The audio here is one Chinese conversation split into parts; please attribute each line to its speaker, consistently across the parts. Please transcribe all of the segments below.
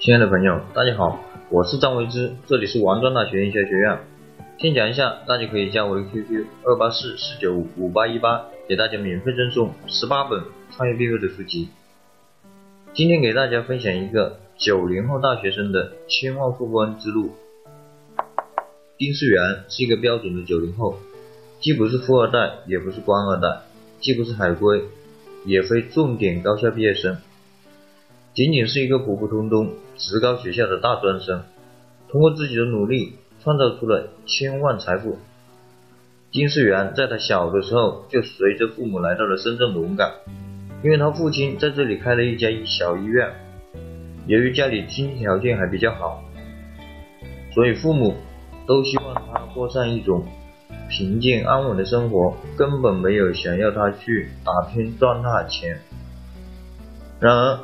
Speaker 1: 亲爱的朋友，大家好，我是张维之，这里是王庄大学营销学院。先讲一下，大家可以加我的 QQ 二八四四九五五八一八，给大家免费赠送十八本创业必备的书籍。今天给大家分享一个九零后大学生的千万富翁之路。丁世元是一个标准的九零后，既不是富二代，也不是官二代，既不是海归，也非重点高校毕业生。仅仅是一个普普通通职高学校的大专生，通过自己的努力创造出了千万财富。金世元在他小的时候就随着父母来到了深圳龙岗，因为他父亲在这里开了一家小医院。由于家里经济条件还比较好，所以父母都希望他过上一种平静安稳的生活，根本没有想要他去打拼赚大钱。然而，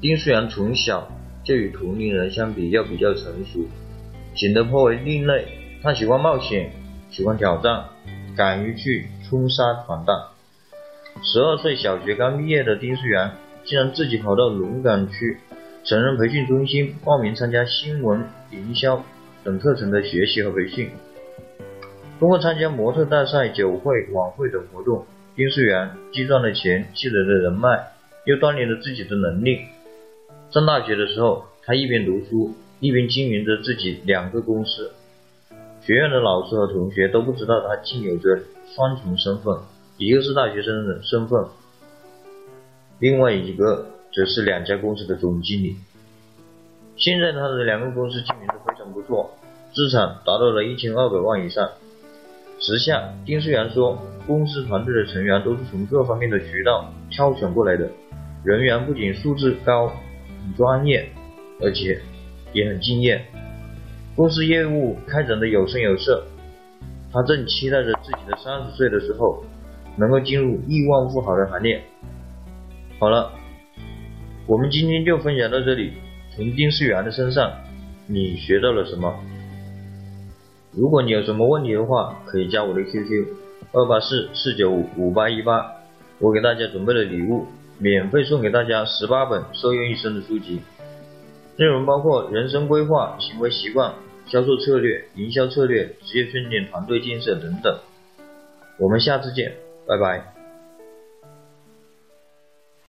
Speaker 1: 丁世元从小就与同龄人相比要比较成熟，显得颇为另类。他喜欢冒险，喜欢挑战，敢于去冲杀闯荡。十二岁小学刚毕业的丁世元，竟然自己跑到龙岗区成人培训中心报名参加新闻营销等课程的学习和培训。通过参加模特大赛、酒会、晚会等活动，丁世元既赚了钱，积累了人脉，又锻炼了自己的能力。上大学的时候，他一边读书，一边经营着自己两个公司。学院的老师和同学都不知道他竟有着双重身份，一个是大学生的身份，另外一个则是两家公司的总经理。现在他的两个公司经营的非常不错，资产达到了一千二百万以上。时下，丁世元说，公司团队的成员都是从各方面的渠道挑选过来的，人员不仅素质高。专业，而且也很敬业，公司业务开展的有声有色。他正期待着自己的三十岁的时候，能够进入亿万富豪的行列。好了，我们今天就分享到这里。从丁世元的身上，你学到了什么？如果你有什么问题的话，可以加我的 QQ 二八四四九五五八一八，我给大家准备了礼物。免费送给大家十八本受用一生的书籍，内容包括人生规划、行为习惯、销售策略、营销策略、职业训练、团队建设等等。我们下次见，拜拜。